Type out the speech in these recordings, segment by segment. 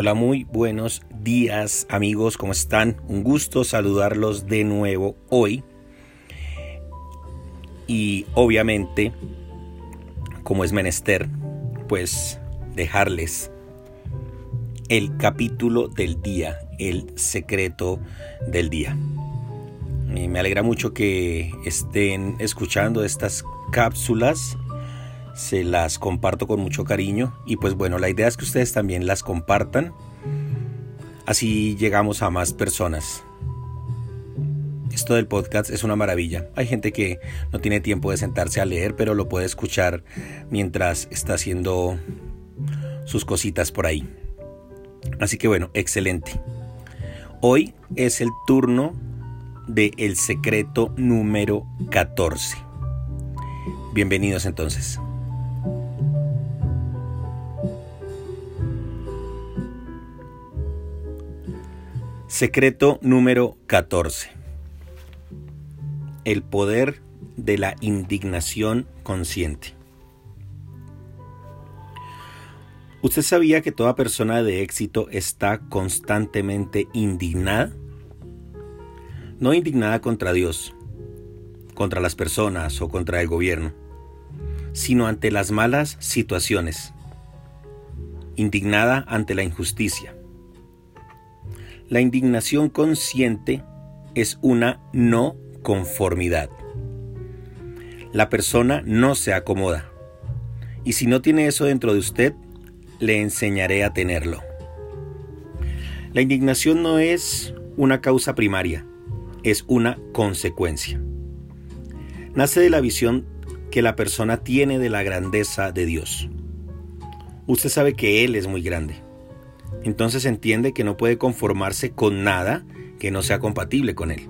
Hola, muy buenos días amigos, ¿cómo están? Un gusto saludarlos de nuevo hoy. Y obviamente, como es menester, pues dejarles el capítulo del día, el secreto del día. Me alegra mucho que estén escuchando estas cápsulas se las comparto con mucho cariño y pues bueno, la idea es que ustedes también las compartan, así llegamos a más personas. Esto del podcast es una maravilla. Hay gente que no tiene tiempo de sentarse a leer, pero lo puede escuchar mientras está haciendo sus cositas por ahí. Así que bueno, excelente. Hoy es el turno de El Secreto número 14. Bienvenidos entonces. Secreto número 14. El poder de la indignación consciente. ¿Usted sabía que toda persona de éxito está constantemente indignada? No indignada contra Dios, contra las personas o contra el gobierno, sino ante las malas situaciones. Indignada ante la injusticia la indignación consciente es una no conformidad. La persona no se acomoda. Y si no tiene eso dentro de usted, le enseñaré a tenerlo. La indignación no es una causa primaria, es una consecuencia. Nace de la visión que la persona tiene de la grandeza de Dios. Usted sabe que Él es muy grande entonces entiende que no puede conformarse con nada que no sea compatible con Él.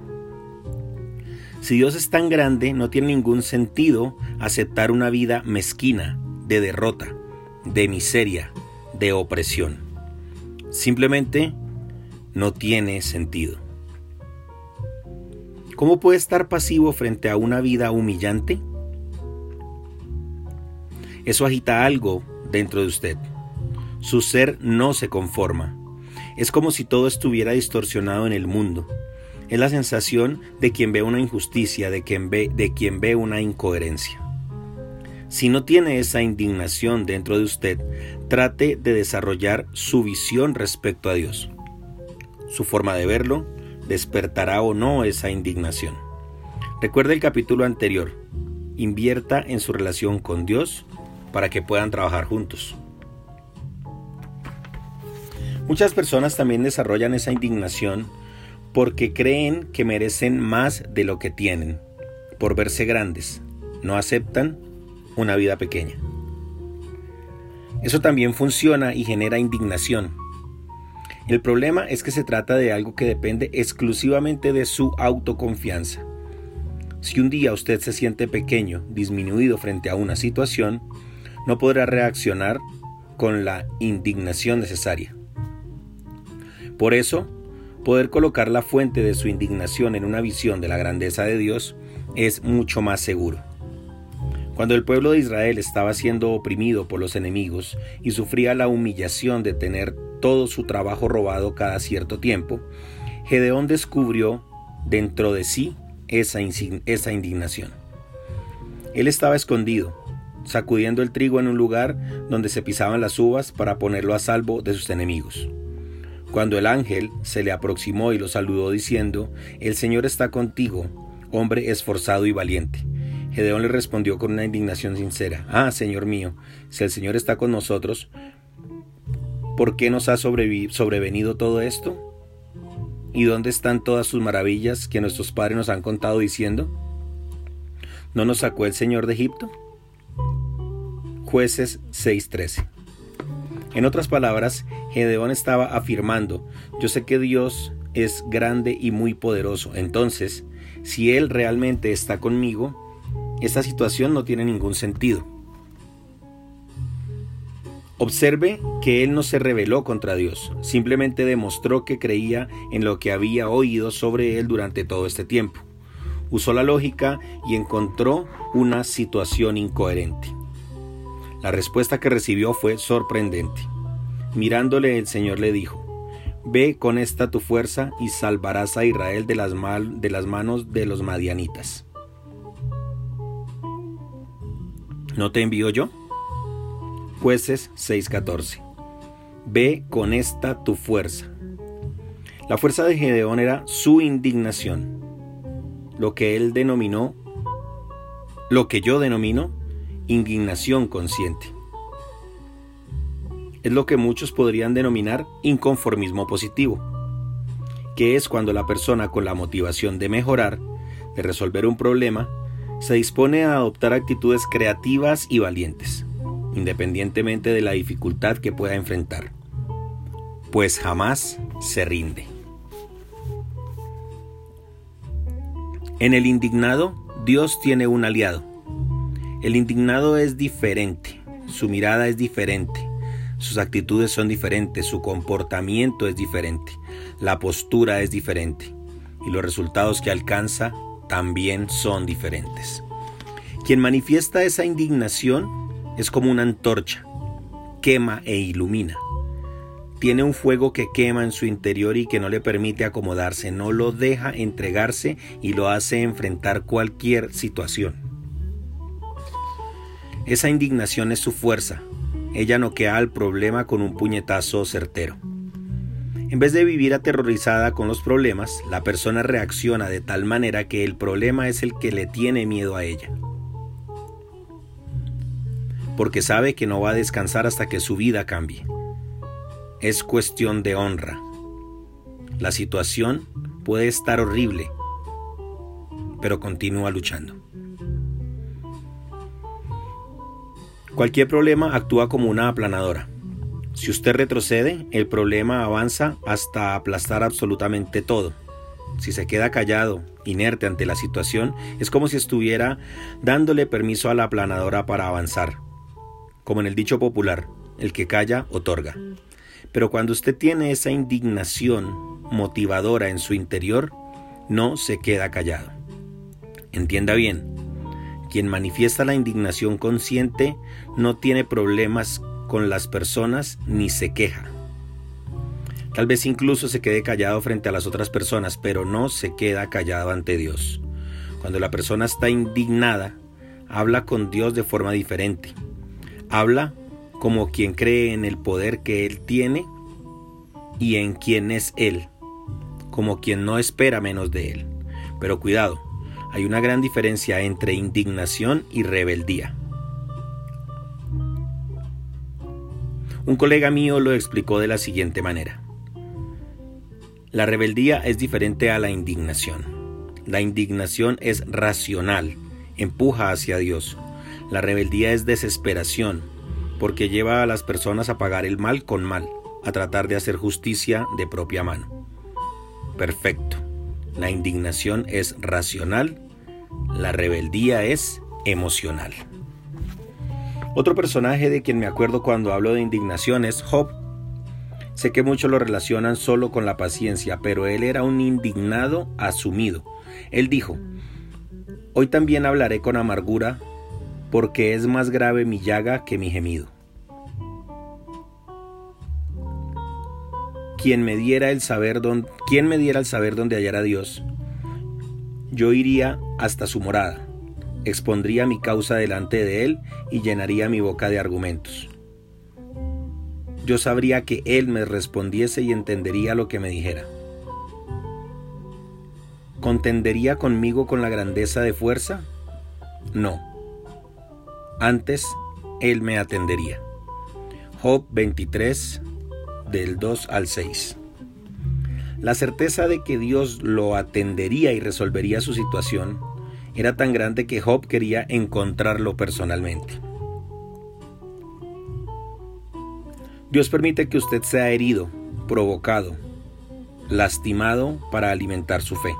Si Dios es tan grande, no tiene ningún sentido aceptar una vida mezquina, de derrota, de miseria, de opresión. Simplemente no tiene sentido. ¿Cómo puede estar pasivo frente a una vida humillante? Eso agita algo dentro de usted. Su ser no se conforma. Es como si todo estuviera distorsionado en el mundo. Es la sensación de quien ve una injusticia, de quien ve, de quien ve una incoherencia. Si no tiene esa indignación dentro de usted, trate de desarrollar su visión respecto a Dios. Su forma de verlo despertará o no esa indignación. Recuerde el capítulo anterior. Invierta en su relación con Dios para que puedan trabajar juntos. Muchas personas también desarrollan esa indignación porque creen que merecen más de lo que tienen, por verse grandes. No aceptan una vida pequeña. Eso también funciona y genera indignación. El problema es que se trata de algo que depende exclusivamente de su autoconfianza. Si un día usted se siente pequeño, disminuido frente a una situación, no podrá reaccionar con la indignación necesaria. Por eso, poder colocar la fuente de su indignación en una visión de la grandeza de Dios es mucho más seguro. Cuando el pueblo de Israel estaba siendo oprimido por los enemigos y sufría la humillación de tener todo su trabajo robado cada cierto tiempo, Gedeón descubrió dentro de sí esa, esa indignación. Él estaba escondido, sacudiendo el trigo en un lugar donde se pisaban las uvas para ponerlo a salvo de sus enemigos. Cuando el ángel se le aproximó y lo saludó diciendo, El Señor está contigo, hombre esforzado y valiente. Gedeón le respondió con una indignación sincera, Ah, Señor mío, si el Señor está con nosotros, ¿por qué nos ha sobrevenido todo esto? ¿Y dónde están todas sus maravillas que nuestros padres nos han contado diciendo? ¿No nos sacó el Señor de Egipto? Jueces 6:13 en otras palabras, Gedeón estaba afirmando, yo sé que Dios es grande y muy poderoso, entonces, si Él realmente está conmigo, esta situación no tiene ningún sentido. Observe que él no se rebeló contra Dios, simplemente demostró que creía en lo que había oído sobre él durante todo este tiempo. Usó la lógica y encontró una situación incoherente. La respuesta que recibió fue sorprendente. Mirándole el Señor le dijo, Ve con esta tu fuerza y salvarás a Israel de las, manos de los madianitas. ¿No te envío yo? Jueces 6:14. Ve con esta tu fuerza. La fuerza de Gedeón era su indignación, lo que él denominó, lo que yo denomino, indignación consciente. Es lo que muchos podrían denominar inconformismo positivo, que es cuando la persona con la motivación de mejorar, de resolver un problema, se dispone a adoptar actitudes creativas y valientes, independientemente de la dificultad que pueda enfrentar, pues jamás se rinde. En el indignado, Dios tiene un aliado. El indignado es diferente, su mirada es diferente, sus actitudes son diferentes, su comportamiento es diferente, la postura es diferente y los resultados que alcanza también son diferentes. Quien manifiesta esa indignación es como una antorcha, quema e ilumina. Tiene un fuego que quema en su interior y que no le permite acomodarse, no lo deja entregarse y lo hace enfrentar cualquier situación. Esa indignación es su fuerza. Ella noquea al problema con un puñetazo certero. En vez de vivir aterrorizada con los problemas, la persona reacciona de tal manera que el problema es el que le tiene miedo a ella. Porque sabe que no va a descansar hasta que su vida cambie. Es cuestión de honra. La situación puede estar horrible, pero continúa luchando. Cualquier problema actúa como una aplanadora. Si usted retrocede, el problema avanza hasta aplastar absolutamente todo. Si se queda callado, inerte ante la situación, es como si estuviera dándole permiso a la aplanadora para avanzar. Como en el dicho popular, el que calla otorga. Pero cuando usted tiene esa indignación motivadora en su interior, no se queda callado. Entienda bien, quien manifiesta la indignación consciente no tiene problemas con las personas ni se queja. Tal vez incluso se quede callado frente a las otras personas, pero no se queda callado ante Dios. Cuando la persona está indignada, habla con Dios de forma diferente. Habla como quien cree en el poder que Él tiene y en quien es Él, como quien no espera menos de Él. Pero cuidado, hay una gran diferencia entre indignación y rebeldía. Un colega mío lo explicó de la siguiente manera. La rebeldía es diferente a la indignación. La indignación es racional, empuja hacia Dios. La rebeldía es desesperación, porque lleva a las personas a pagar el mal con mal, a tratar de hacer justicia de propia mano. Perfecto. La indignación es racional, la rebeldía es emocional. Otro personaje de quien me acuerdo cuando hablo de indignación es Job. Sé que muchos lo relacionan solo con la paciencia, pero él era un indignado asumido. Él dijo, Hoy también hablaré con amargura, porque es más grave mi llaga que mi gemido. Quien me diera el saber dónde, quien me diera el saber a Dios, yo iría hasta su morada expondría mi causa delante de él y llenaría mi boca de argumentos. Yo sabría que él me respondiese y entendería lo que me dijera. ¿Contendería conmigo con la grandeza de fuerza? No. Antes, él me atendería. Job 23, del 2 al 6. La certeza de que Dios lo atendería y resolvería su situación era tan grande que Job quería encontrarlo personalmente. Dios permite que usted sea herido, provocado, lastimado para alimentar su fe.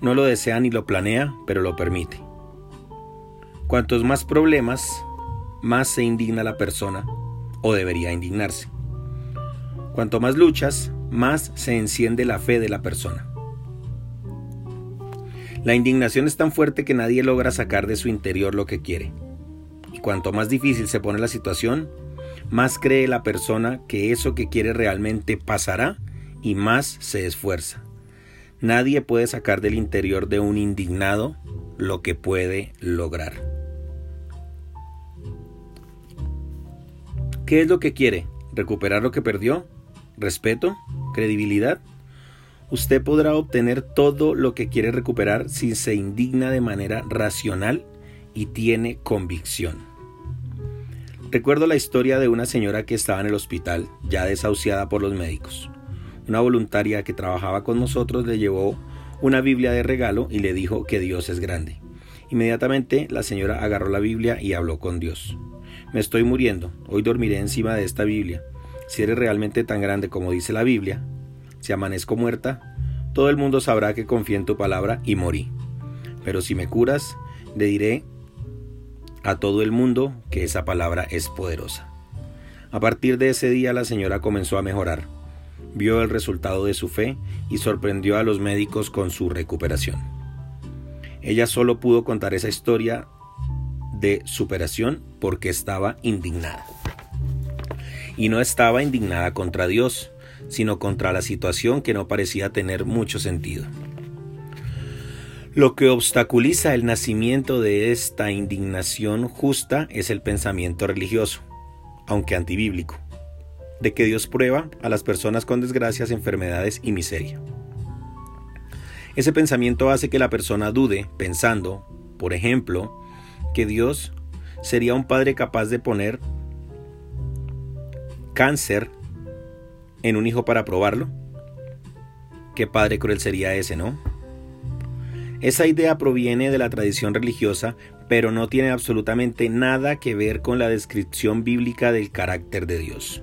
No lo desea ni lo planea, pero lo permite. Cuantos más problemas, más se indigna la persona o debería indignarse. Cuanto más luchas, más se enciende la fe de la persona. La indignación es tan fuerte que nadie logra sacar de su interior lo que quiere. Y cuanto más difícil se pone la situación, más cree la persona que eso que quiere realmente pasará y más se esfuerza. Nadie puede sacar del interior de un indignado lo que puede lograr. ¿Qué es lo que quiere? ¿Recuperar lo que perdió? ¿Respeto? ¿Credibilidad? Usted podrá obtener todo lo que quiere recuperar si se indigna de manera racional y tiene convicción. Recuerdo la historia de una señora que estaba en el hospital, ya desahuciada por los médicos. Una voluntaria que trabajaba con nosotros le llevó una Biblia de regalo y le dijo que Dios es grande. Inmediatamente la señora agarró la Biblia y habló con Dios. Me estoy muriendo, hoy dormiré encima de esta Biblia. Si eres realmente tan grande como dice la Biblia, si amanezco muerta, todo el mundo sabrá que confié en tu palabra y morí. Pero si me curas, le diré a todo el mundo que esa palabra es poderosa. A partir de ese día la señora comenzó a mejorar, vio el resultado de su fe y sorprendió a los médicos con su recuperación. Ella solo pudo contar esa historia de superación porque estaba indignada. Y no estaba indignada contra Dios, sino contra la situación que no parecía tener mucho sentido. Lo que obstaculiza el nacimiento de esta indignación justa es el pensamiento religioso, aunque antibíblico, de que Dios prueba a las personas con desgracias, enfermedades y miseria. Ese pensamiento hace que la persona dude, pensando, por ejemplo, que Dios sería un padre capaz de poner cáncer en un hijo para probarlo. Qué padre cruel sería ese, ¿no? Esa idea proviene de la tradición religiosa, pero no tiene absolutamente nada que ver con la descripción bíblica del carácter de Dios.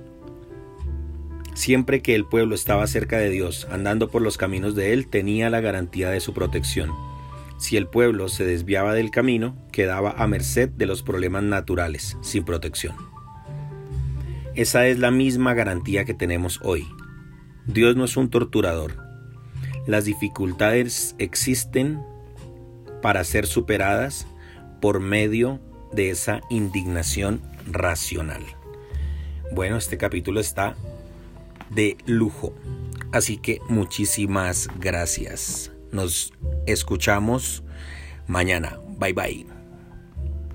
Siempre que el pueblo estaba cerca de Dios, andando por los caminos de Él, tenía la garantía de su protección. Si el pueblo se desviaba del camino, quedaba a merced de los problemas naturales, sin protección. Esa es la misma garantía que tenemos hoy. Dios no es un torturador, las dificultades existen para ser superadas por medio de esa indignación racional. Bueno, este capítulo está de lujo. Así que muchísimas gracias. Nos escuchamos mañana. Bye bye.